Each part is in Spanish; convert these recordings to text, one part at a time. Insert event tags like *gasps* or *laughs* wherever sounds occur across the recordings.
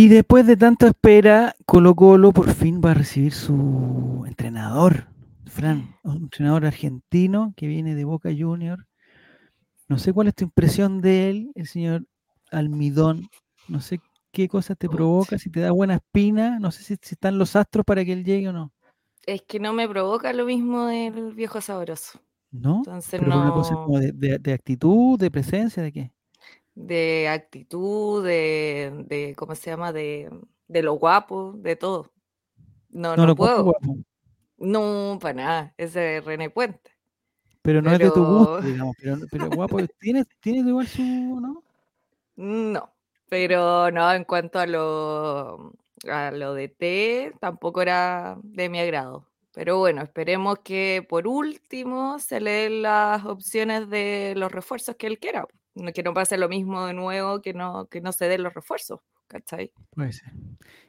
Y después de tanta espera, Colo Colo por fin va a recibir su entrenador, Fran, un entrenador argentino que viene de Boca Junior. No sé cuál es tu impresión de él, el señor Almidón. No sé qué cosas te provoca, si te da buena espina, no sé si, si están los astros para que él llegue o no. Es que no me provoca lo mismo del viejo sabroso. ¿No? Entonces Pero por una cosa no. como de, de- de actitud, de presencia, ¿de qué? De actitud, de, de ¿cómo se llama? De, de lo guapo, de todo. No, No no lo puedo. guapo, No, para nada. Ese es René Puente. pero no es de tu gusto, digamos. Pero, pero guapo, tiene, tiene igual su, ¿no? no. Pero no, en cuanto a lo, a lo de té, tampoco era de mi agrado. Pero bueno, esperemos que por último se le den las opciones de los refuerzos que él quiera. No- Que no pase lo mismo de nuevo, que no, que no se den los refuerzos, ¿cachai? Puede ser.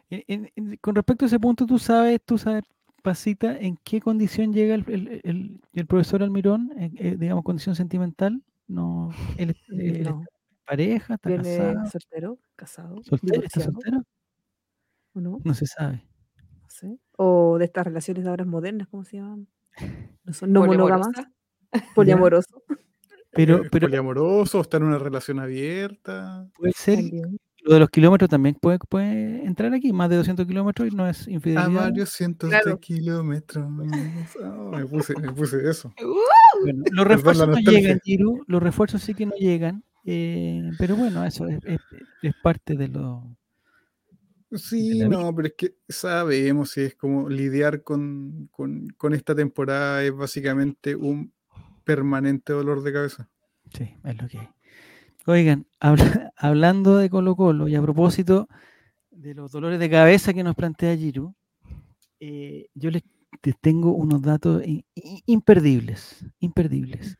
En- en- en- con respecto a ese punto, tú sabes, tú sabes, Pasita, en qué condición llega el, el- el- el profesor Almirón, En- eh, digamos, condición sentimental. No, él, él- *laughs* él No. está en pareja, está Viene casado, soltero, casado, soltero, está soltero, ¿o no? no se sabe. No sé. O de estas relaciones de ahora modernas, ¿cómo se llaman? No son no monógamas, *laughs* poliamoroso. Pero, ¿Es pero poliamoroso o está en una relación abierta? puede ser, También. lo de los kilómetros también puede, puede entrar aquí, más de 200 kilómetros y no es A infidelidad. varios cientos Claro. de kilómetros. Oh, me, puse, me puse eso. *laughs* Bueno, los refuerzos no llegan, Giru, los refuerzos sí que no llegan, eh, pero bueno, eso es, es- es parte de lo... Sí, no, pero es que sabemos si es como lidiar con, con, con esta temporada es básicamente un permanente dolor de cabeza. Sí, es lo que hay. Oigan, habla- *laughs* hablando de Colo Colo y a propósito de los dolores de cabeza que nos plantea Giru, eh, yo les, les tengo unos datos imperdibles, imperdibles.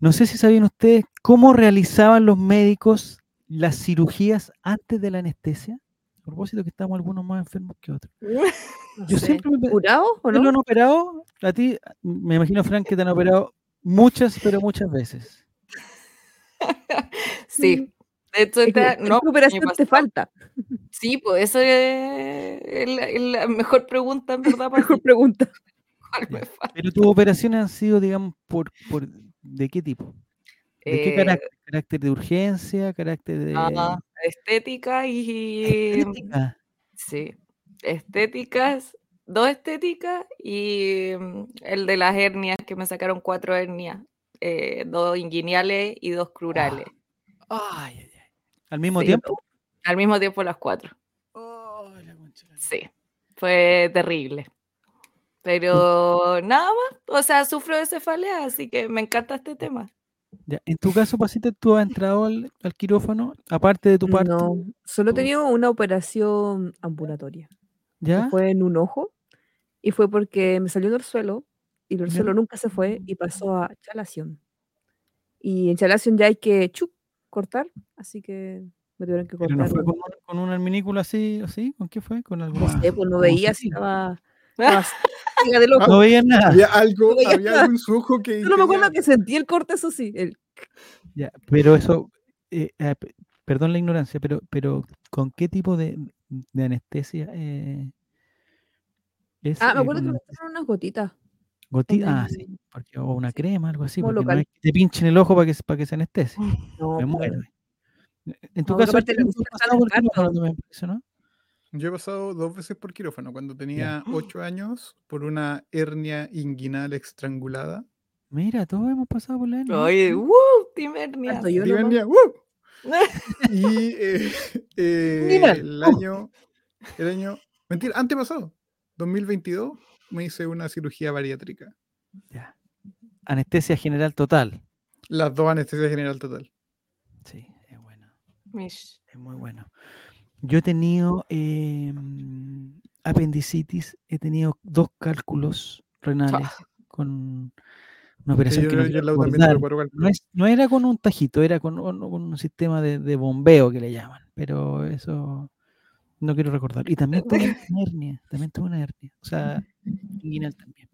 No sé si sabían ustedes cómo realizaban los médicos las cirugías antes de la anestesia. A propósito que estamos algunos más enfermos que otros. *laughs* No Yo sé. siempre me, ¿Curado o ¿Te lo no? han operado? A ti, me imagino, Frank, que te han operado muchas, pero muchas veces. *laughs* Sí. De hecho, Es que, esta- no, ¿Qué operación año te falta? Sí, pues eso es, es la, es la mejor pregunta, en verdad, para Mejor pregunta. *laughs* Pero tus operaciones han sido, digamos, por, por ¿de qué tipo? ¿De qué Eh, carácter? ¿Carácter de urgencia? ¿Carácter de ah, estética y... estética? Sí, estéticas, dos estéticas y mm, el de las hernias, que me sacaron cuatro hernias, eh, dos inguinales y dos crurales. Ay, ay, ay. ¿Al mismo Sí, tiempo? Al mismo tiempo las cuatro. Ay, la Sí, fue terrible. Pero *laughs* nada más, o sea, sufro de cefalea, así que me encanta este tema. Ya, En tu caso, Pasita, tú has entrado al, al quirófano, aparte de tu parte, No, solo he tenido una operación ambulatoria. ¿ya? Fue en un ojo y fue porque me salió un orzuelo y el orzuelo nunca se fue y pasó a chalación. Y en chalación ya hay que chuc, cortar, así que me tuvieron que Pero cortar. no fue con un, con un alminículo así, así, ¿con qué fue? Con No alguna. sé, pues no veía si estaba. *laughs* No veías nada. Había algo, No veía había nada. algo en su ojo que. Solo me acuerdo que sentí el corte, eso sí. el- Ya, pero eso, eh, eh, pe- perdón la ignorancia, pero, pero ¿con qué tipo de, de anestesia eh, es? Ah, me eh, acuerdo que me pusieron unas gotitas. Goti- en Ah, sí, porque, o una sí, crema, algo así, como porque no local. es que te pinchen el ojo para que, se- para que se anestesie. No, Me muero. En tu No, caso, ¿no? Yo he pasado dos veces por quirófano, cuando tenía *gasps* ocho años, por una hernia inguinal estrangulada. Mira, todos hemos pasado por la hernia. Oye. ¡uh! Team hernias. Falto yo nomás. hernia, ¡uh! Y eh, *laughs* eh, el ¡uh! año, el año, mentira, antepasado, 2022, me hice una cirugía bariátrica. Ya. Anestesia general total. Las dos anestesia general total. Sí, es bueno. Mish. Es muy bueno. Yo he tenido eh, apendicitis, he tenido dos cálculos renales con una operación yo, que no yo no, es- no era con un tajito, era con, un- con un sistema de, de bombeo que le llaman, pero eso no quiero recordar. Y también *laughs* tuve una hernia, también tuve una hernia, o sea, *laughs* inguinal también.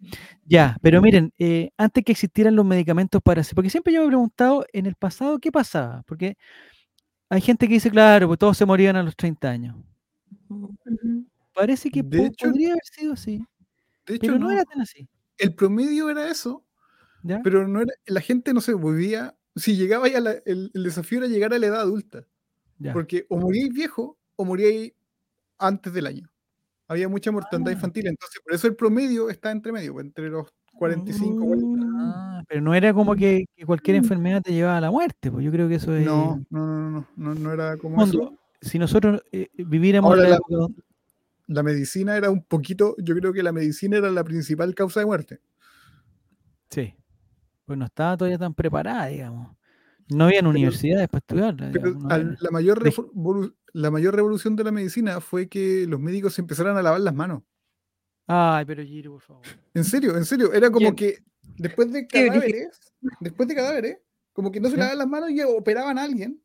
Ya, pero miren, eh, antes que existieran los medicamentos para... Porque siempre yo me he preguntado en el pasado qué pasaba, porque hay gente que dice, claro, pues todos se morían a los 30 años. Parece que De po- hecho- podría haber sido así, De hecho, pero no, no, era tan así. el promedio era eso, ¿ya? pero no era, la gente no se volvía. Si llegaba ya la- el, el desafío era llegar a la edad adulta, Ya. porque o moríais viejo o moríais antes del año. Había mucha mortandad Ah. infantil, entonces por eso el promedio está entre medio, entre los 45 40. Ah, pero no era como que, que cualquier Mm. enfermedad te llevaba a la muerte, pues yo creo que eso es... No, no, no, no, no, no era como eso. si nosotros eh, viviéramos Ahora la la- La medicina era un poquito, yo creo que la medicina era la principal causa de muerte. Sí. Pues no estaba todavía tan preparada, digamos. No habían universidades para estudiarla. Pero digamos, no al- había- la, mayor la mayor revolución de la medicina fue que los médicos se empezaran a lavar las manos. Ay, pero Giro, por favor. En serio, en serio. Era como ¿Quién? que después de cadáveres, después de cadáveres, como que no se lavaban las manos y operaban a alguien.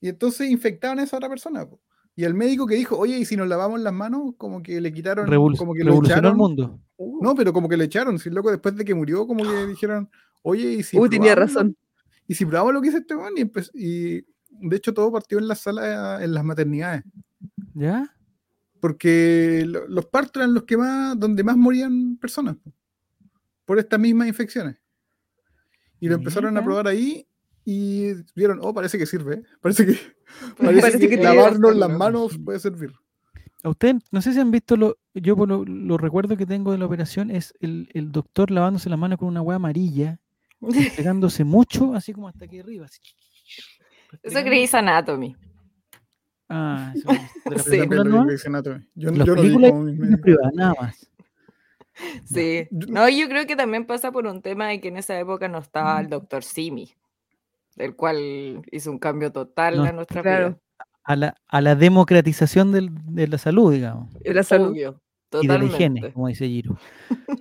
Y entonces infectaban a esa otra persona. po. Y el médico que dijo, oye, ¿y si nos lavamos las manos? Como que le quitaron, Revolu- como que lo revolucionó el echaron. mundo. No, pero como que le echaron. Si el loco después de que murió, como que *gasps* dijeron, oye, ¿y si Uy, tenía probamos lo- razón. Y si probamos lo que hizo este man, y, y de hecho todo partió en la sala, en las maternidades. ¿Ya? Porque lo- los partos eran los que más, donde más morían personas po, por estas mismas infecciones. Y lo empezaron a probar ahí y vieron, oh, parece que sirve. *laughs* Parece que, Parece parece que lavarnos las ¿no? manos puede servir. A usted, no sé si han visto, lo, yo por lo, lo recuerdo que tengo de la operación es el, el doctor lavándose las manos con una hueá amarilla, *laughs* pegándose mucho, así como hasta aquí arriba. así. Eso. Grey's Anatomy. Ah, *laughs* eso es de la Sí. Yo película lo vi nueva, en Grey's Anatomy. Yo, Las yo lo vi películas como mis en médicos. privada, nada más. Sí. No, yo creo que también pasa por un tema de que en esa época no estaba el doctor Simi, el cual hizo un cambio total No, a nuestra claro. vida. A la, a la democratización del- de la salud, digamos. Y la salud. Obvio, Y de la higiene, como dice Giro.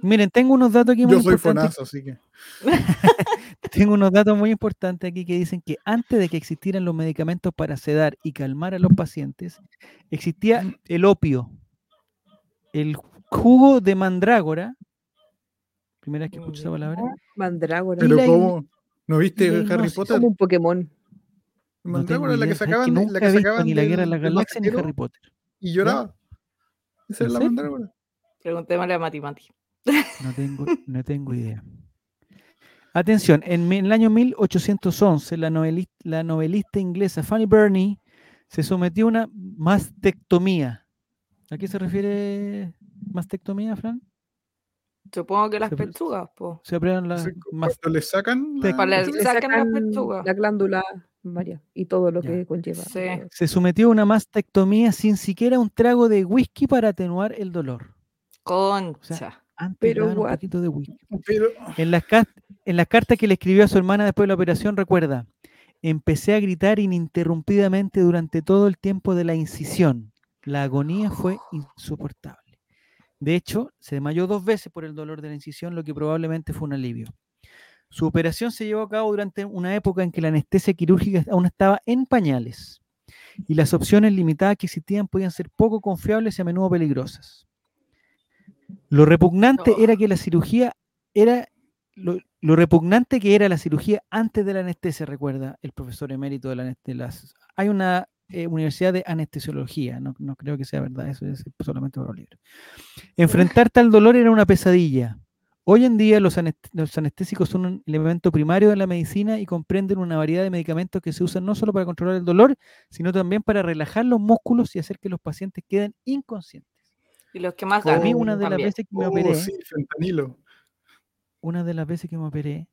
Miren, tengo unos datos aquí muy Yo soy importantes. fonazo, así que. *laughs* Tengo unos datos muy importantes aquí que dicen que antes de que existieran los medicamentos para sedar y calmar a los pacientes, existía el opio, el jugo de mandrágora. Primera vez que escucho esa palabra. Mandrágora. Pero la- ¿cómo? ¿No viste la Harry. Potter? Como un Pokémon. No Mandrágora, tengo la que idea, ¿sabes sacaban, la que sacaban ni la guerra de del galaxias ni Harry Potter. y lloraba. Esa ¿En es la mandrágora. Preguntémosle a Mati Mati. No tengo, no tengo idea. Atención, en, el año 1811, la, noveli- la novelista inglesa Fanny Burney se sometió a una mastectomía. ¿A qué se refiere mastectomía, Fran? Supongo que las Se- pechugas, po. Se operan las le sacan la- Para Le le sacan la pechuga. la glándula María y todo lo Ya. que conlleva. Sí. se sometió a una mastectomía sin siquiera un trago de whisky para atenuar el dolor. Concha. Antes Pero le daban un poquito de whisky. Pero En las, en las cartas que le escribió a su hermana después de la operación, recuerda, empecé a gritar ininterrumpidamente durante todo el tiempo de la incisión. La agonía fue insoportable. De hecho, se desmayó dos veces por el dolor de la incisión, lo que probablemente fue un alivio. Su operación se llevó a cabo durante una época en que la anestesia quirúrgica aún estaba en pañales y las opciones limitadas que existían podían ser poco confiables y a menudo peligrosas. Lo repugnante era que la cirugía era lo, lo repugnante que era la cirugía antes de la anestesia, recuerda el profesor emérito de, la, de las... Hay una eh, universidad de anestesiología, no, no creo que sea verdad, eso es solamente por los libros. Enfrentar tal dolor era una pesadilla. Hoy en día los, anest- los anestésicos son un elemento primario de la medicina y comprenden una variedad de medicamentos que se usan no solo para controlar el dolor, sino también para relajar los músculos y hacer que los pacientes queden inconscientes. Y los que más A mí una de las veces que me oh, operé, sí, fentanilo. Una de las veces que me operé,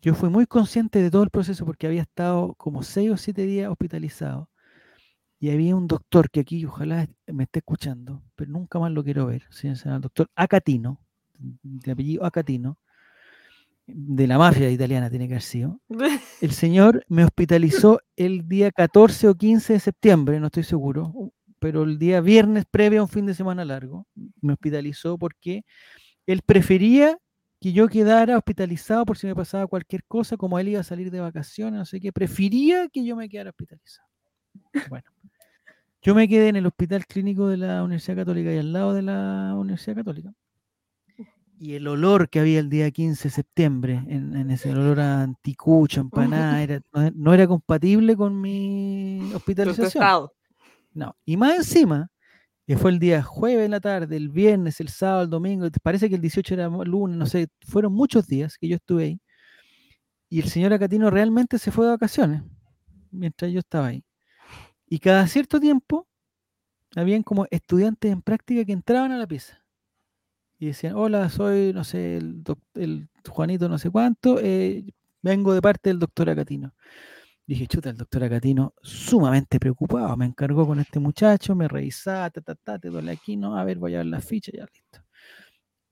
yo fui muy consciente de todo el proceso porque había estado como seis o siete días hospitalizado y había un doctor que aquí ojalá me esté escuchando, pero nunca más lo quiero ver, llama el doctor Acatino, de apellido Acatino, de la mafia italiana tiene que haber sido. *laughs* El señor me hospitalizó el día 14 o 15 de septiembre, no estoy seguro, pero el día viernes previo a un fin de semana largo, me hospitalizó porque él prefería que yo quedara hospitalizado por si me pasaba cualquier cosa, como él iba a salir de vacaciones, no sé qué, prefería que yo me quedara hospitalizado. Bueno, yo me quedé en el hospital clínico de la Universidad Católica y al lado de la Universidad Católica. Y el olor que había el día 15 de septiembre, en, en ese olor a anticucho, empanada, era, no, no era compatible con mi hospitalización. No. Y más encima, que fue el día jueves en la tarde, el viernes, el sábado, el domingo, parece que el 18 era lunes, no sé, fueron muchos días que yo estuve ahí. Y el señor Acatino realmente se fue de vacaciones mientras yo estaba ahí. Y cada cierto tiempo, habían como estudiantes en práctica que entraban a la pieza y decían, hola, soy, no sé, el, el Juanito no sé cuánto, eh, vengo de parte del doctor Acatino. Dije, chuta, el doctor Acatino, sumamente preocupado, me encargó con este muchacho, me revisaba, ta, ta, ta, te duele aquí, no, a ver, voy a ver la ficha, ya listo.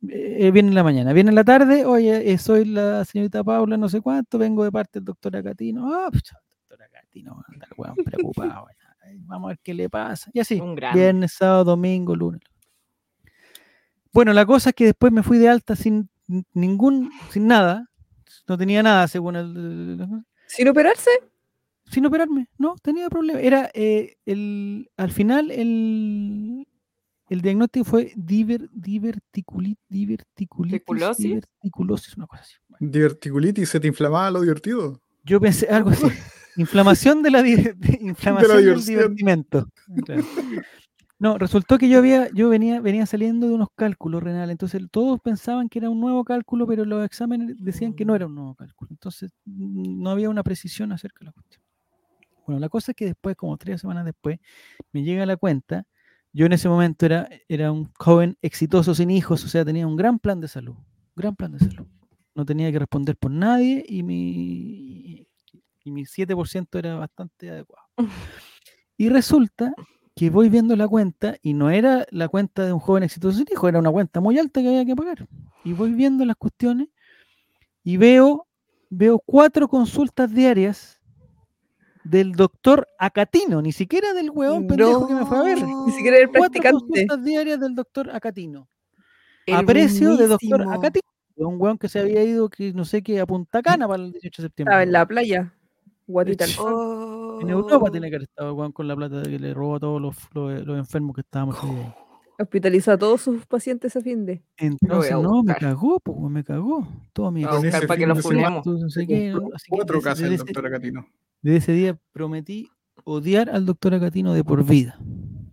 Eh, eh, viene en la mañana, viene en la tarde, oye, eh, soy la señorita Paula, no sé cuánto, vengo de parte del doctor Acatino. Ah, el doctor Acatino, anda el weón preocupado. Vamos a ver qué le pasa. Y así, Un viernes, sábado, domingo, lunes. Bueno, la cosa es que después me fui de alta sin ningún, sin nada, no tenía nada según el- Sin operarse, sin operarme, no tenía problema. Era eh, el, al final el, el diagnóstico fue diver, diverticuli- diverticulitis, ¿Diverticulosis? diverticulosis, una cosa así. Bueno, Diverticulitis, ¿se te inflamaba lo divertido? yo pensé algo así. *laughs* Inflamación de la, di- de- inflamación del divertimento. Claro. *laughs* No, resultó que yo había, yo venía, venía saliendo de unos cálculos renales, entonces todos pensaban que era un nuevo cálculo, pero los exámenes decían que no era un nuevo cálculo. Entonces no había una precisión acerca de la cuestión. Bueno, la cosa es que después, como tres semanas después, me llega la cuenta. Yo en ese momento era, era un joven exitoso sin hijos, o sea, tenía un gran plan de salud, gran plan de salud. No tenía que responder por nadie y mi, y mi 7% era bastante adecuado. Y resulta que voy viendo la cuenta y no era la cuenta de un joven exitoso sin hijo, era una cuenta muy alta que había que pagar. Y voy viendo las cuestiones y veo, veo cuatro consultas diarias del doctor Acatino, ni siquiera del huevón pendejo que me fue a ver. ni siquiera el Cuatro practicante. consultas diarias del doctor Acatino. a El precio de doctor buenísimo. Acatino. Un huevón que se había ido, que no sé qué, a Punta Cana para el 18 de septiembre. Estaba en la playa. Oh. En Europa tiene que haber estado el huevón con la plata que le robó a todos los, los- los enfermos que estábamos ahí. Hospitalizó a todos sus pacientes a fin de. Entonces, a no, me cagó, pues, me cagó. Todo mi a para que lo no sé Cuatro casas el doctor Acatino. Desde ese día prometí odiar al doctor Acatino de por vida.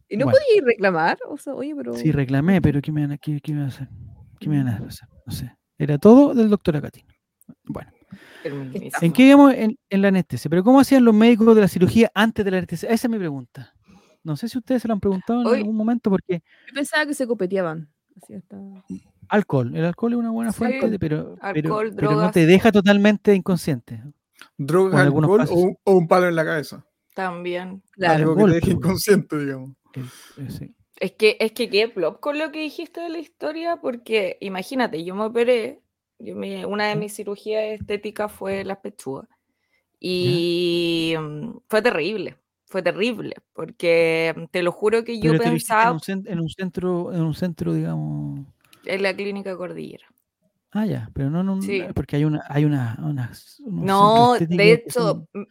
¿Y no Bueno. podía ir reclamar? O sea, oye, pero. Sí, reclamé, pero ¿qué me van a, qué, qué me van a hacer? ¿Qué me van a hacer? No sé. Era todo del doctor Acatino. Bueno. ¿en qué íbamos en, en la anestesia? Pero ¿cómo hacían los médicos de la cirugía antes de la anestesia? Esa es mi pregunta. No sé si ustedes se lo han preguntado en Hoy- algún momento, porque Yo pensaba que se copeteaban. Así hasta... alcohol, el alcohol es una buena Sí, fuente, de- pero, pero, alcohol, pero no drogas. te deja totalmente inconsciente. Drogas, alcohol o, un- o un palo en la cabeza. También. Claro. Algo que golpe, te deje güey. inconsciente, digamos. Eh, sí. Es que, es que qué plop con lo que dijiste de la historia, porque imagínate, yo me operé, yo me- una de mis cirugías estéticas fue las pechugas, y fue terrible, fue terrible, porque te lo juro que yo Pero te lo hiciste en pensaba un, en un centro, en un centro, digamos. en la clínica Cordillera. Ah, ya, pero no Sí. porque hay una, hay una, unas- No, de hecho, son-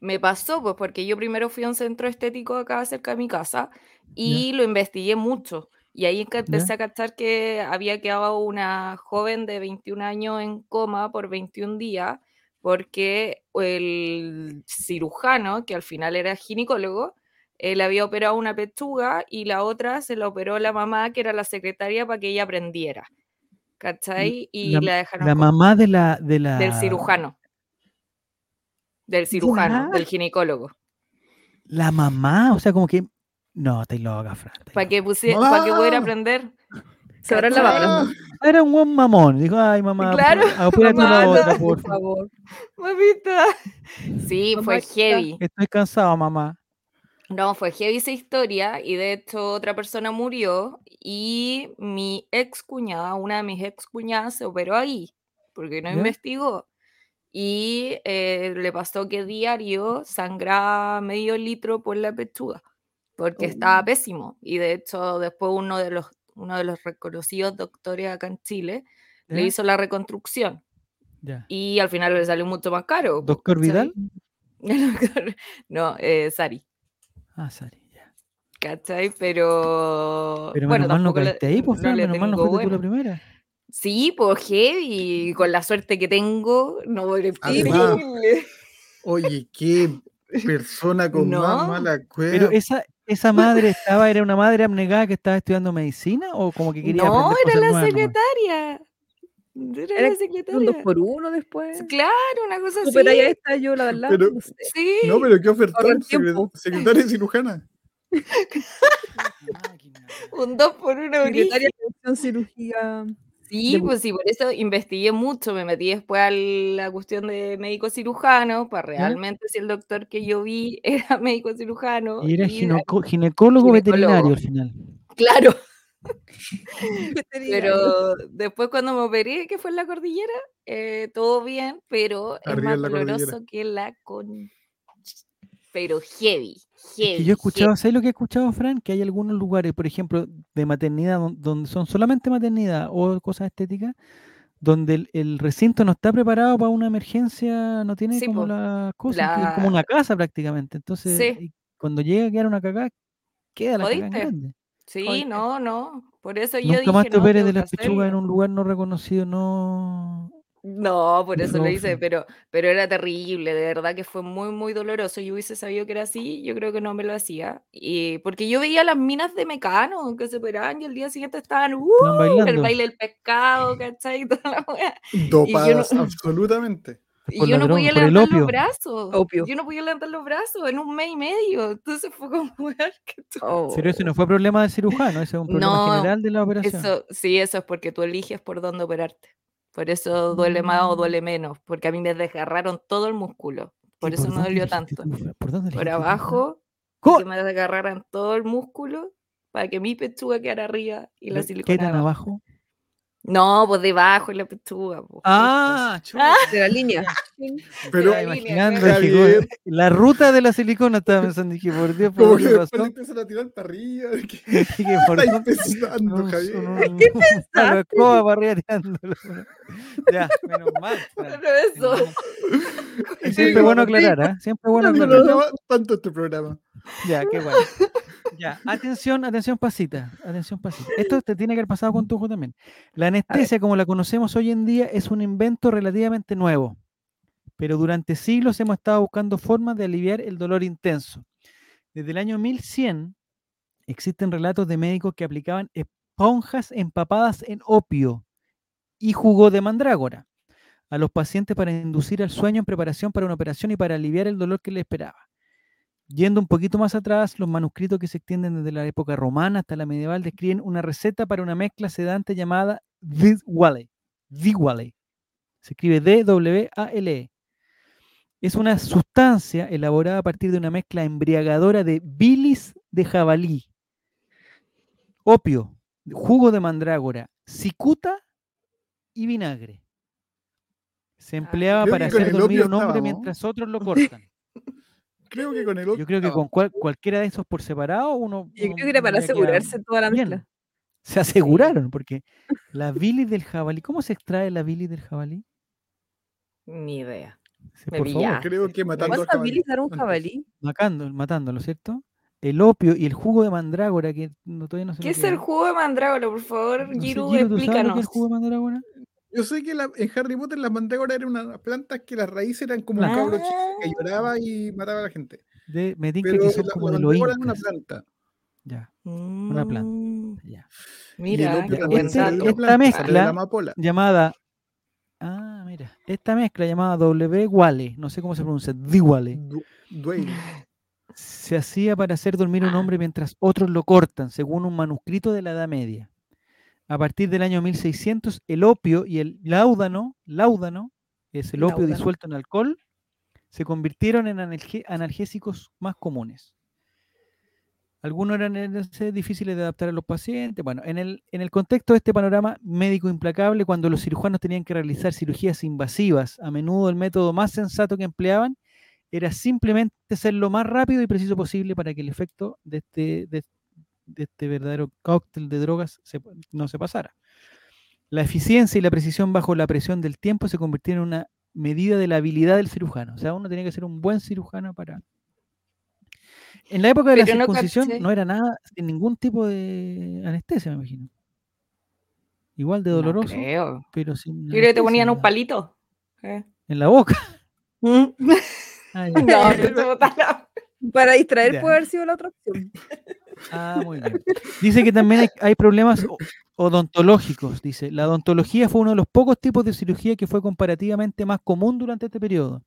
me pasó, pues porque yo primero fui a un centro estético acá cerca de mi casa y lo investigué mucho. Y ahí empecé a cachar que había quedado una joven de 21 años en coma por 21 días porque el cirujano, que al final era ginecólogo, eh, le había operado una pechuga y la otra se la operó la mamá, que era la secretaria, para que ella aprendiera. ¿Cachai? Y la, la, dejaron la mamá de la, de la del cirujano. Del cirujano, del ginecólogo. La mamá, o sea, como que. No, estáis loca, Fran. Para que, que pudiera ¡Mamá! aprender. Se ¿Cachai? lavado. Era un buen mamón. Dijo, ay, mamá, Claro, ah, la otra, Por favor. Mamita. Sí, fue heavy. Estoy cansado, mamá. No, fue heavy esa historia y de hecho otra persona murió y mi ex cuñada, una de mis ex cuñadas se operó ahí porque no investigó y eh, le pasó que diario sangraba medio litro por la pechuga porque estaba Oh. pésimo y de hecho después uno de los, uno de los reconocidos doctores acá en Chile le hizo la reconstrucción Ya. y al final le salió mucho más caro. po, ¿Doctor. Vidal? *laughs* no, eh, Sari. Ah, Sari. ¿Cachai? Pero. Pero bueno, menos mal no caíste ahí, pues, no menos mal no fuiste tú la primera. Sí, pues heavy. y Con la suerte que tengo, no eres Además, terrible. Oye, qué persona con *laughs* más No, mala cueva. Pero esa, esa madre estaba, era una madre abnegada que estaba estudiando medicina o como que quería No, aprender era cosas la nuevas secretaria. Era Era la Un dos secretaria. por uno después. Claro, una cosa Tú, pero ahí así. está yo la verdad. Pero- no sé. Sí. No, pero ¿qué ofertó? Ahorrar Secre- tiempo. Secretaria cirujana. Un dos por uno Secretaria brígido. de Cirugía. Sí, de pues sí, por eso investigué mucho, me metí después a la cuestión de médico cirujano, para realmente si el doctor que yo vi *laughs* era médico cirujano. Y era y- gineco- ginecólogo veterinario al final. Claro, *laughs* pero después cuando me operé, que fue en la cordillera, eh, todo bien, pero es Arriba más la cordillera. doloroso que la con... Pero heavy, Es heavy. que yo he escuchado, ¿sabes lo que he escuchado, Fran? Que hay algunos lugares, por ejemplo, de maternidad, don- donde son solamente maternidad o cosas estéticas, donde el, el recinto no está preparado para una emergencia, no tiene Sí, como po. las cosas, es como una casa prácticamente. Entonces, Sí. cuando llega a quedar una cagada, queda la cagada grande. Sí, Jodiste. no, no. Por eso yo Nunca dije, más te no, de las pechugas en un lugar no reconocido, no. No, por eso lo hice, pero, pero era terrible, de verdad que fue muy, muy doloroso. Yo hubiese sabido que era así, yo creo que no me lo hacía. Y porque yo veía las minas de Mecano que se operaban y el día siguiente estaban, ¡uh! Estaban el baile del pescado, ¿cachai? Y toda la wea. Dopadas, absolutamente. Y yo no *laughs* droga, podía por el levantar los brazos. Opio. Yo no podía levantar los brazos en un mes y medio. Entonces fue como, *laughs* Oh. Pero ese no fue problema del cirujano, ese es un problema No, general de la operación. Eso, sí, eso es porque tú eliges por dónde operarte. Por eso duele más o Mm. duele menos, porque a mí me desgarraron todo el músculo. Por ¿Y eso no dónde dolió tanto. ¿Por dónde Por Fran? abajo, ¿Cómo? que me desgarraran todo el músculo para que mi pechuga quedara arriba y la ¿Qué silicona tan abajo. abajo? No, pues debajo y la pechuga. pues, Ah, chuta. De la línea. *laughs* Pero la línea, imaginando, Está dije, bien. la ruta de la silicona estaba pensando, dije, por Dios, ¿por le pasó? empiezan a tirar para arriba. ¿Qué *laughs* Dije, ¿por dónde? pensando, Javier? un- una escoba para arriba tirándolo. *laughs* Ya, menos mal. Fran. Pero eso. Sí, siempre bueno aclarar, ¿ah? Siempre bueno ¿Cuándo aclarar. llama tanto este programa? Ya, qué bueno. Ya, atención, atención pasita, atención pasita. Esto te tiene que haber pasado con tu ojo también. La anestesia, como la conocemos hoy en día, es un invento relativamente nuevo, pero durante siglos hemos estado buscando formas de aliviar el dolor intenso. Desde el año 1100 existen relatos de médicos que aplicaban esponjas empapadas en opio y jugo de mandrágora a los pacientes para inducir al sueño en preparación para una operación y para aliviar el dolor que les esperaba. Yendo un poquito más atrás, los manuscritos que se extienden desde la época romana hasta la medieval describen una receta para una mezcla sedante llamada Dwale. Dwale. Se escribe D-W-A-L-E. Es una sustancia elaborada a partir de una mezcla embriagadora de bilis de jabalí, opio, jugo de mandrágora, cicuta y vinagre. Se empleaba Creo para hacer dormir a un hombre estábamos. mientras otros lo cortan. Creo que con el otro. Yo creo que con cual- cualquiera de esos por separado uno. Yo uno- creo que era para asegurarse toda la bien. mezcla. Se aseguraron, porque la bilis del jabalí, ¿cómo se extrae la bilis del jabalí? Ni idea. Sí, Me por favor. Creo que matando al ¿Cuántas jabalí. bilis dará un jabalí? matando, matándolo, ¿cierto? El opio y el jugo de mandrágora, que no, todavía no sé ¿Qué es el jugo de mandrágora? Por favor, No sé, Giru, Giro, ¿tú sabes lo que es explícanos. el jugo de mandrágora? Yo sé que la- en Harry Potter las mandrágoras eran unas plantas que las raíces eran como un cabro chico que Ah. lloraba y mataba a la gente. De, me Pero que son la, como de era una planta. Ya, Una planta. ya. Mira, qué buen este- dato. esta planta, mezcla-. Llamada. Ah, mira. Esta mezcla llamada W Wale, no sé cómo se pronuncia, Diwale. Se hacía para hacer dormir a un hombre mientras otros lo cortan, según un manuscrito de la Edad Media. A partir del año 1600, el opio y el láudano, láudano, es el opio Láudano. disuelto en alcohol, se convirtieron en analgésicos más comunes. Algunos eran difíciles de adaptar a los pacientes. Bueno, en el, en el contexto de este panorama médico implacable, cuando los cirujanos tenían que realizar cirugías invasivas, a menudo el método más sensato que empleaban era simplemente ser lo más rápido y preciso posible para que el efecto de este, de, de este verdadero cóctel de drogas se- no se pasara. La eficiencia y la precisión bajo la presión del tiempo se convirtieron en una medida de la habilidad del cirujano. O sea, uno tenía que ser un buen cirujano para... En la época de la Pero no circuncisión caché. no era nada, sin ningún tipo de anestesia, me imagino. Igual de No doloroso, creo. pero sin Yo creo que te ponían un palito. ¿eh? en la boca. Mm. *laughs* *laughs* Ah, ya. No, no la- Para distraer Ya. puede haber sido la otra opción. *laughs* Ah, muy bien. Dice que también hay, hay problemas odontológicos. Dice, la odontología fue uno de los pocos tipos de cirugía que fue comparativamente más común durante este periodo,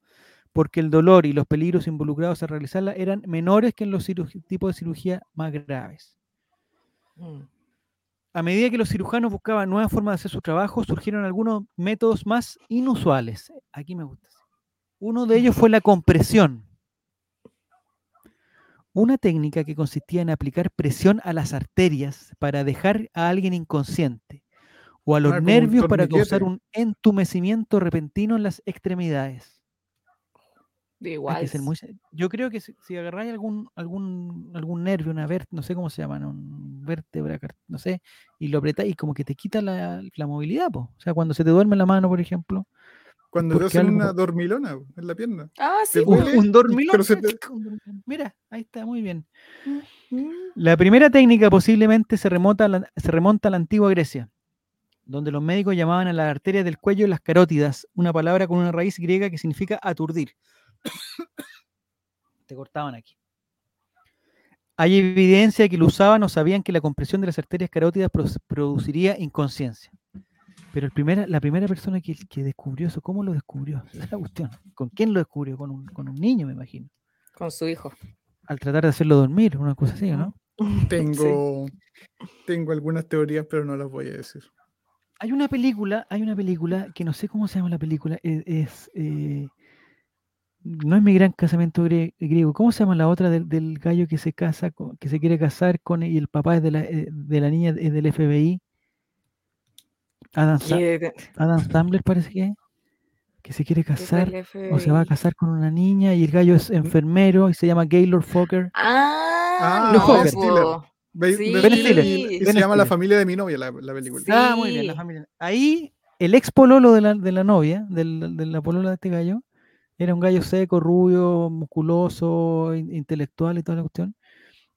porque el dolor y los peligros involucrados a realizarla eran menores que en los tipos de cirugía más graves. Mm. A medida que los cirujanos buscaban nuevas formas de hacer su trabajo, surgieron algunos métodos más inusuales. Aquí me gusta. Uno de ellos fue la compresión. Una técnica que consistía en aplicar presión a las arterias para dejar a alguien inconsciente o a los Ah, nervios para causar un entumecimiento repentino en las extremidades. Hay Igual. que ser muy se- Yo creo que si, si agarráis algún, algún, algún nervio, una vértebra, no sé cómo se llaman, un vértebra, no sé, y lo apretáis y como que te quita la, la movilidad, po. O sea, cuando se te duerme la mano, por ejemplo. Cuando te porque hacen algo- una dormilona en la pierna. Ah, sí. Duele, un dormilón. te-. Mira, ahí está, muy bien. La primera técnica posiblemente se remonta, a la, se remonta a la antigua Grecia, donde los médicos llamaban a las arterias del cuello las carótidas, una palabra con una raíz griega que significa aturdir. *coughs* Te cortaban aquí. Hay evidencia de que lo usaban o sabían que la compresión de las arterias carótidas pro- produciría inconsciencia. Pero el primera, la primera persona que, que descubrió eso, ¿cómo lo descubrió? Esa es *laughs* la cuestión. ¿Con quién lo descubrió? Con un, con un niño, me imagino. Con su hijo. Al tratar de hacerlo dormir, una cosa así, ¿no? *laughs* Tengo, tengo algunas teorías, pero no las voy a decir. Hay una película, hay una película que no sé cómo se llama la película, e- es, eh, no es mi gran casamiento grie- griego. ¿Cómo se llama la otra del, del gallo que se casa, con- que se quiere casar con y el papá es de la, eh, de la niña es del FBI? Adam, Sa- ¿Qué- *laughs* Adam Sandler parece que es, que se quiere casar o se va a casar con una niña y el gallo es enfermero y se llama Gaylord Fokker. Ah, Ah, Ben no, Sí. Ben Stiller. y- y Ben se llama La familia de mi novia, la, la película. Sí. Ah, muy bien, la familia. Ahí el ex pololo de la, de la novia, del- de la polola de este gallo, era un gallo seco, rubio, musculoso, in- intelectual y toda la cuestión.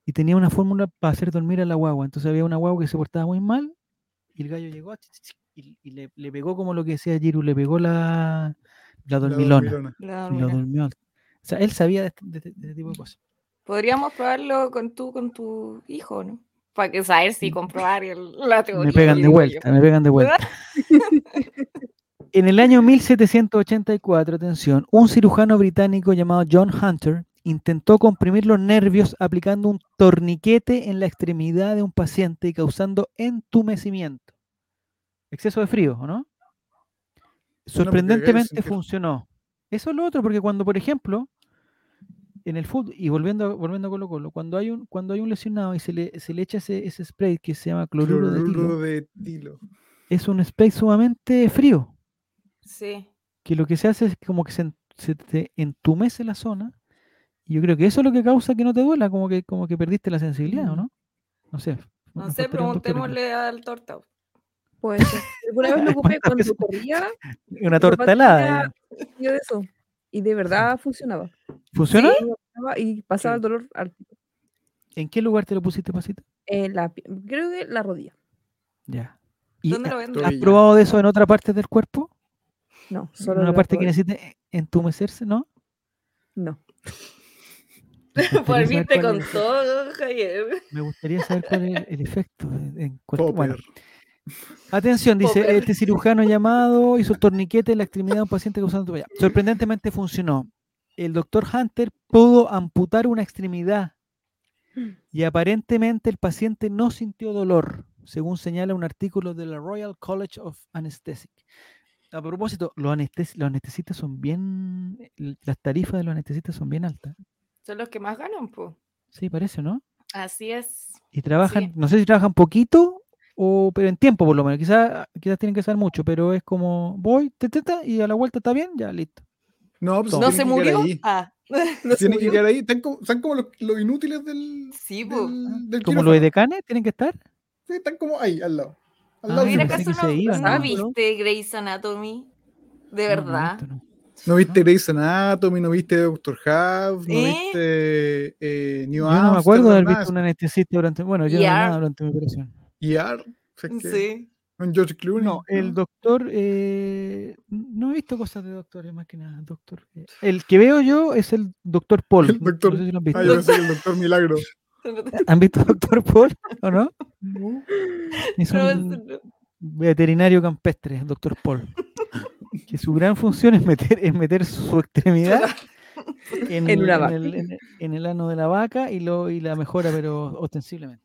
Y tenía una fórmula para hacer dormir a la guagua. Entonces había una guagua que se portaba muy mal y el gallo llegó y, y le, le pegó como lo que decía Giru, le pegó la, la La dormilona. dormilona. La y lo durmió. O sea, él sabía de este, de este- de este tipo de cosas. Podríamos probarlo con tú, con tu hijo, ¿no? Para que saber si comprobar el- la teoría. Me pegan de yo. vuelta, me pegan de vuelta. *laughs* En el año 1784, atención, un cirujano británico llamado John Hunter intentó comprimir los nervios aplicando un torniquete en la extremidad de un paciente y causando entumecimiento. Exceso de frío, ¿o no? Sorprendentemente funcionó. Eso es lo otro, porque cuando, por ejemplo, en el fútbol, y volviendo, a- volviendo a Colo Colo, cuando hay un, cuando hay un lesionado y se le, se le echa ese, ese spray que se llama cloruro, de tilo, Cloruro de tilo. es un spray sumamente frío, Sí. que lo que se hace es como que se, se te entumece la zona, y yo creo que eso es lo que causa que no te duela, como que, como que perdiste la sensibilidad, ¿o no? No sé. No sé, preguntémosle al torta. Puede ser. Alguna vez lo *laughs* ocupé ¿Cuántas cuando corría. Una torta helada. yo de eso. Y de verdad funcionaba. ¿Funciona? Sí, funcionaba Y pasaba el dolor. ¿En qué lugar te lo pusiste, pasito? en la, creo que la rodilla. Ya. ¿Y ¿Dónde lo venden? ¿Has probado de eso en otra parte del cuerpo? No, ¿En solo en una parte que necesite entumecerse, no? No. *laughs* Volviste con es- todo, Javier. Me gustaría saber cuál es el, el efecto. en- cualquier- bueno. Atención, dice, este cirujano llamado hizo el torniquete en la extremidad de un paciente causando ya. Sorprendentemente funcionó. El doctor Hunter pudo amputar una extremidad y aparentemente el paciente no sintió dolor, según señala un artículo de la Royal College of Anesthetic. A propósito, los, anestes- los anestesistas son bien, las tarifas de los anestesistas son bien altas. Son los que más ganan, pues. Sí, parece, ¿no? Así es. Y trabajan, Sí. no sé si trabajan poquito o pero en tiempo por lo menos. Quizás quizás tienen que saber mucho, pero es como voy, te, te, te, y a la vuelta está bien, ya listo. No, pues No ¿No tienen se murió? Ah. No se *laughs* Tienen que murió. quedar ahí. Están como, están como los, los inútiles del, Sí, del, del Como los edecanes tienen que estar. Sí, están como ahí, al lado. Al Ah, lado yo Mira, ¿acaso no, iban, no ¿no? viste Grey's Anatomy? De No, no he verdad. no. No viste Grey's Anatomy, no viste Doctor House, no ¿Eh? viste eh, New Yo no me acuerdo de haber visto un anestesista durante, bueno, yo no nada durante mi operación. Y Ar, Sí. Con George Clooney. No, el doctor. eh, no he visto cosas de doctores más que nada. Doctor. eh, El que veo yo es el doctor Paul. *laughs* El no- doctor- No sé si lo han Ah, visto. yo pensé que el doctor Milagro. *laughs* ¿Han visto doctor Paul o no? Es No, un no. veterinario campestre, el doctor Paul. Que su gran función es meter, es meter su extremidad *laughs* en, En una en vaca. el, en el- en el ano de la vaca y, lo, y la mejora, pero ostensiblemente.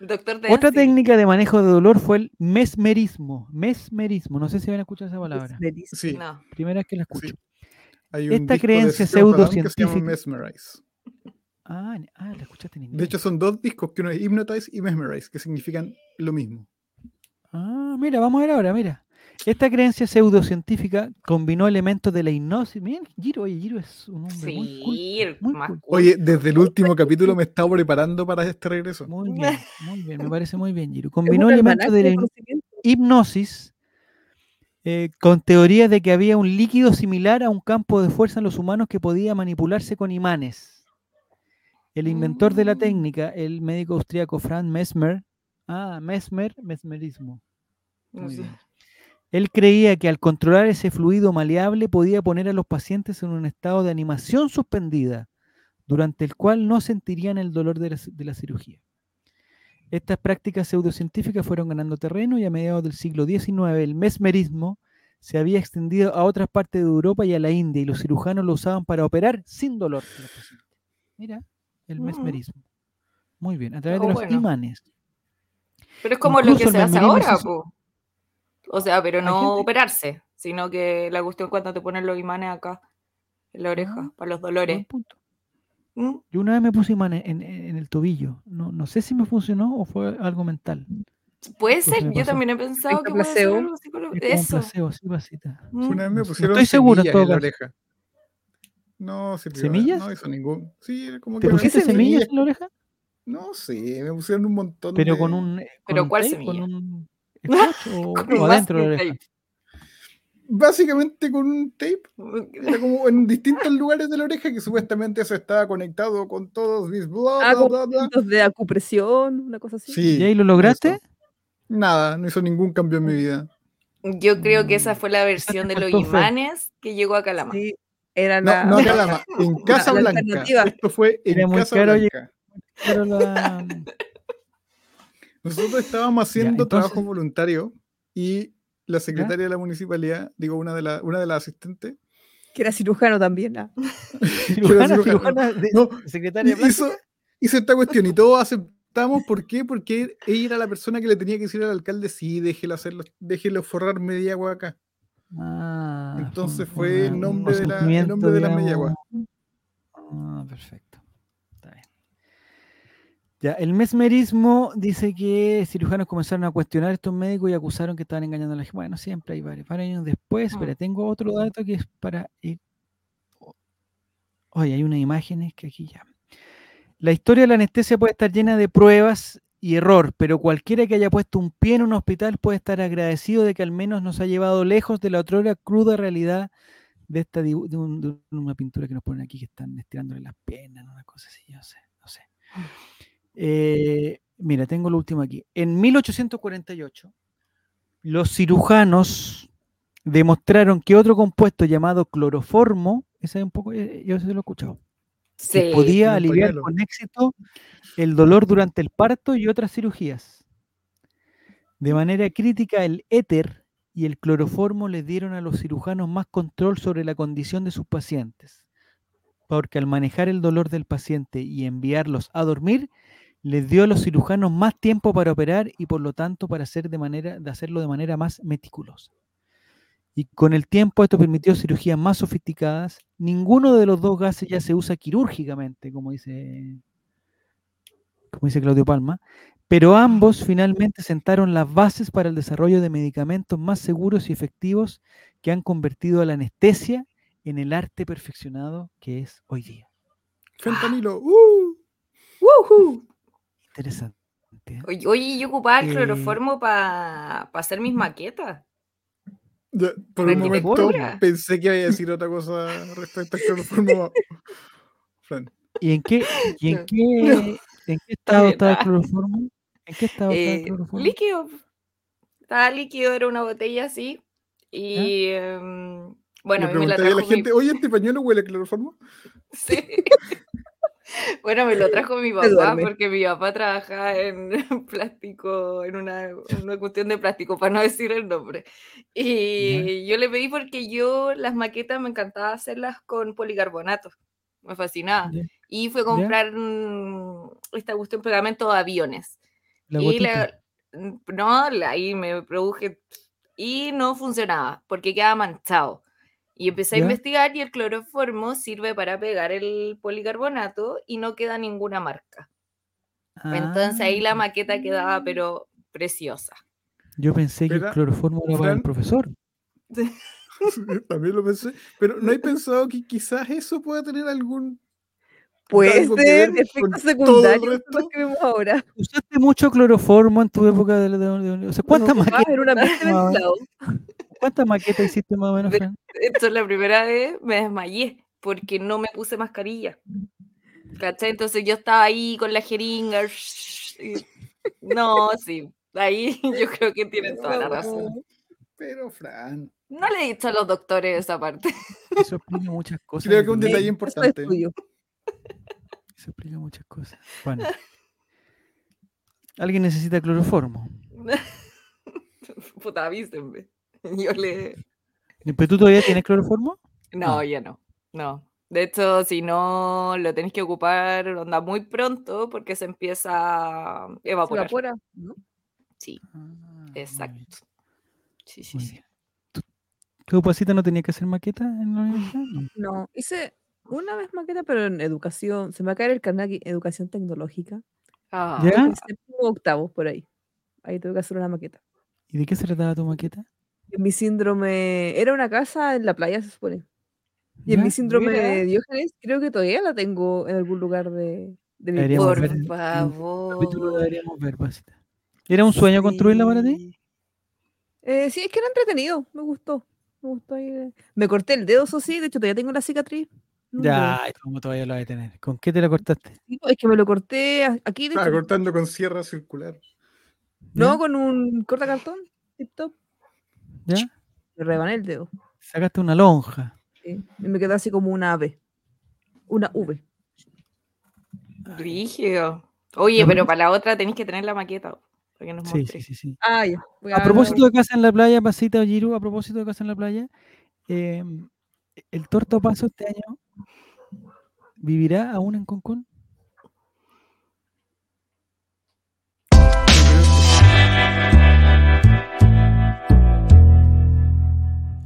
Doctor Otra técnica de manejo de dolor fue el mesmerismo. Mesmerismo. No sé si habían escuchado esa palabra. Mesmerismo. Sí, No. Primera vez que la escucho. hay un Esta creencia a que se llama pseudocientífica- Mesmerize. Ah, ah, la escuchaste en inglés. De hecho, son dos discos que uno es Hypnotize y Mesmerize, que significan lo mismo. Ah, mira, vamos a ver ahora, mira. Esta creencia pseudocientífica combinó elementos de la hipnosis. Miren, Giro, oye, Giro es un hombre muy Sí, culto, muy más cool. Oye, desde el último *laughs* capítulo me he estado preparando para este regreso. Muy bien, muy bien, me *laughs* parece muy bien, Giro. Combinó elementos de la hipnosis eh, con teorías de que había un líquido similar a un campo de fuerza en los humanos que podía manipularse con imanes. El inventor de la Mm. técnica, el médico austríaco Franz Mesmer, ah, Mesmer, mesmerismo. Muy bien. Él creía que al controlar ese fluido maleable podía poner a los pacientes en un estado de animación suspendida, durante el cual no sentirían el dolor de la, ci- de la cirugía. Estas prácticas pseudocientíficas fueron ganando terreno y a mediados del siglo XIX el mesmerismo se había extendido a otras partes de Europa y a la India y los cirujanos lo usaban para operar sin dolor. a los pacientes. Mira, el Mm. mesmerismo. Muy bien, a través de Oh, los bueno. imanes. Pero es como lo que se hace ahora, po. O sea, pero no gente- operarse, sino que la cuestión cuando te ponen los imanes acá en la oreja Ah, para los dolores. punto. ¿Mm? Yo una vez me puse imanes en, en- en el tobillo. No, no sé si me funcionó o fue algo mental. Puede Pues ser, yo pasó. también he pensado que puede ser placebo. algo. Es un Eso. placebo, sí, pasita. ¿Mm? Una vez me no pusieron estoy seguro, en semillas todo en la oreja. No, sirvió, ¿Semillas? No hizo ningún. Sí, era como ¿Te que pusiste semillas en la oreja? No sé, me pusieron un montón Pero de. con un. eh, con ¿Pero un cuál semilla? ¿Con un scotch o, *laughs* o adentro de la masking oreja? Básicamente con un tape. Era como en distintos lugares de la oreja que supuestamente eso estaba conectado con todos mis bla Ah, bla bla bla. de acupresión, una cosa así. Sí. ¿Y ahí lo lograste? eso. Nada, no hizo ningún cambio en mi vida. Yo creo que esa Mm, fue la versión de los imanes que llegó a Calama. Sí, era No, la, no Calama, en Casa la Blanca. Esto fue en Era muy Casa caro Blanca. Pero la- *laughs* Nosotros estábamos haciendo entonces- trabajo voluntario y la secretaria de la municipalidad, digo, una de, la, una de las asistentes, que era cirujano también. ah. *laughs* cirujana, cirujano. cirujana de- no, secretaria hizo, hizo esta cuestión y todos aceptamos. ¿Por qué? Porque ella era la persona que le tenía que decir al alcalde, sí, déjelo, hacerlo, déjelo forrar media agua acá. Ah, Entonces fue un nombre de la- consentimiento, nombre de la media digamos. Ah, perfecto. Ya, el mesmerismo dice que cirujanos comenzaron a cuestionar a estos médicos y acusaron que estaban engañando a la gente. Bueno, siempre hay varios. Varios años después, Mm. pero tengo otro dato que es para ir. Oye, hay unas imágenes que aquí ya. La historia de la anestesia puede estar llena de pruebas y error, pero cualquiera que haya puesto un pie en un hospital puede estar agradecido de que al menos nos ha llevado lejos de la otrora cruda realidad de esta de, un- de una pintura que nos ponen aquí que están estirándole las piernas, una cosa así, yo no sé, no sé. Eh, mira, tengo lo último aquí. En 1848, los cirujanos demostraron que otro compuesto llamado cloroformo, ese es un poco, eh, yo se lo he escuchado, Sí. podía aliviar con éxito el dolor durante el parto y otras cirugías. De manera crítica, el éter y el cloroformo les dieron a los cirujanos más control sobre la condición de sus pacientes, porque al manejar el dolor del paciente y enviarlos a dormir, les dio a los cirujanos más tiempo para operar y por lo tanto para hacer de, manera, de hacerlo de manera más meticulosa. Y con el tiempo esto permitió cirugías más sofisticadas. Ninguno de los dos gases ya se usa quirúrgicamente, como dice, como dice Claudio Palma, pero ambos finalmente sentaron las bases para el desarrollo de medicamentos más seguros y efectivos que han convertido a la anestesia en el arte perfeccionado que es hoy día. Fentanilo. ¡uh! Woohoo. Interesante. ¿eh? Oye, oye, yo ocupaba el Eh, cloroformo para hacer mis maquetas. Ya, por un momento pensé que iba a decir otra cosa respecto al cloroformo. *laughs* Fran, ¿Y en qué, y en No. qué, en qué estado está el ah. cloroformo? ¿En qué estado está el Eh, cloroformo? líquido. estaba líquido, era una botella así. Y em, bueno, a mí me la pregunté a trajo la mi- gente, oye, ¿este pañuelo huele a cloroformo? *laughs* Sí. *laughs* *laughs* Bueno, me lo *laughs* trajo mi papá porque mi papá trabaja en *laughs* plástico, en una, una cuestión de plástico, para no decir el nombre. Y yo le pedí porque yo las maquetas me encantaba hacerlas con policarbonato. Me fascinaba. Y fue a comprar mm, esta cuestión pegamento de aviones. La y la- mm, no, ahí me produje y no funcionaba porque quedaba manchado. Y empecé a investigar y el cloroformo sirve para pegar el policarbonato y no queda ninguna marca. Entonces ahí la Ah, maqueta quedaba pero preciosa. Yo pensé que el cloroformo era para el profesor. *laughs* También lo pensé. Pero ¿no hay pensado que quizás eso pueda tener algún... Puede ser efectos el secundarios los que vemos ahora. ¿Usaste mucho cloroformo en tu época de, de- de- o sea, ¿cuántas, Nos ocupaba maquetas, en un ambiente Ah. ventilado. ¿Cuántas maquetas hiciste más o menos, De- Fran? Esto la primera vez me desmayé porque no me puse mascarilla. ¿Cachai? Entonces yo estaba ahí con la jeringa. y- No, sí. Ahí *laughs* yo creo que tienen toda la razón. Pero, Fran, No le he dicho a los doctores esa parte. Eso explica muchas cosas. creo que un detalle Eso importante. es tuyo. Eso explica muchas cosas. Bueno. Alguien necesita cloroformo. *laughs* Puta, avísenme. *laughs* Yo le. ¿Pero tú todavía tienes cloroformo? No, Ah. ya no. No. De hecho, si no, lo tenéis que ocupar onda muy pronto porque se empieza a Se evaporar. evapora, ¿no? Sí, Ah, exacto. Sí, sí, sí. bien. ¿Tú, tú, Pasita, no tenías que hacer maqueta en la universidad? No. *gasps* No, hice una vez maqueta, pero en educación. Se me va a caer el canal aquí, educación tecnológica. Ah, ¿Ya? Séptimo octavo, por ahí. Ahí tengo que hacer una maqueta. ¿Y de qué se trataba tu maqueta? En mi síndrome. Era una casa en la playa, se supone. Y en mi síndrome Mira. de Diógenes, creo que todavía la tengo en algún lugar de, de mi. Por ver capítulo favor. deberíamos ver, Pasita. ¿Era un sueño construirla para ti? Sí. Eh, sí, es que era entretenido. Me gustó. Me gustó ahí. de- Me corté el dedo, eso sí. De hecho, todavía tengo la cicatriz. Ya, ¿cómo todavía lo vas a tener? ¿Con qué te la cortaste? Sí, Es que me lo corté aquí, de hecho, cortando con sierra circular. no ¿Ya? con un cortacartón, tip top. ¿Ya? Me rebané el dedo. Sacaste una lonja. sí, Y me quedó así como una V. Una V. Brígido. Oye, pero para la otra tenéis que tener la maqueta. Para que nos Sí, sí, sí, sí. Ah, ya. A propósito de casa en la playa, Pasita Ojiru, a propósito de casa en la playa, eh, ¿el torto paso este año vivirá aún en Concón?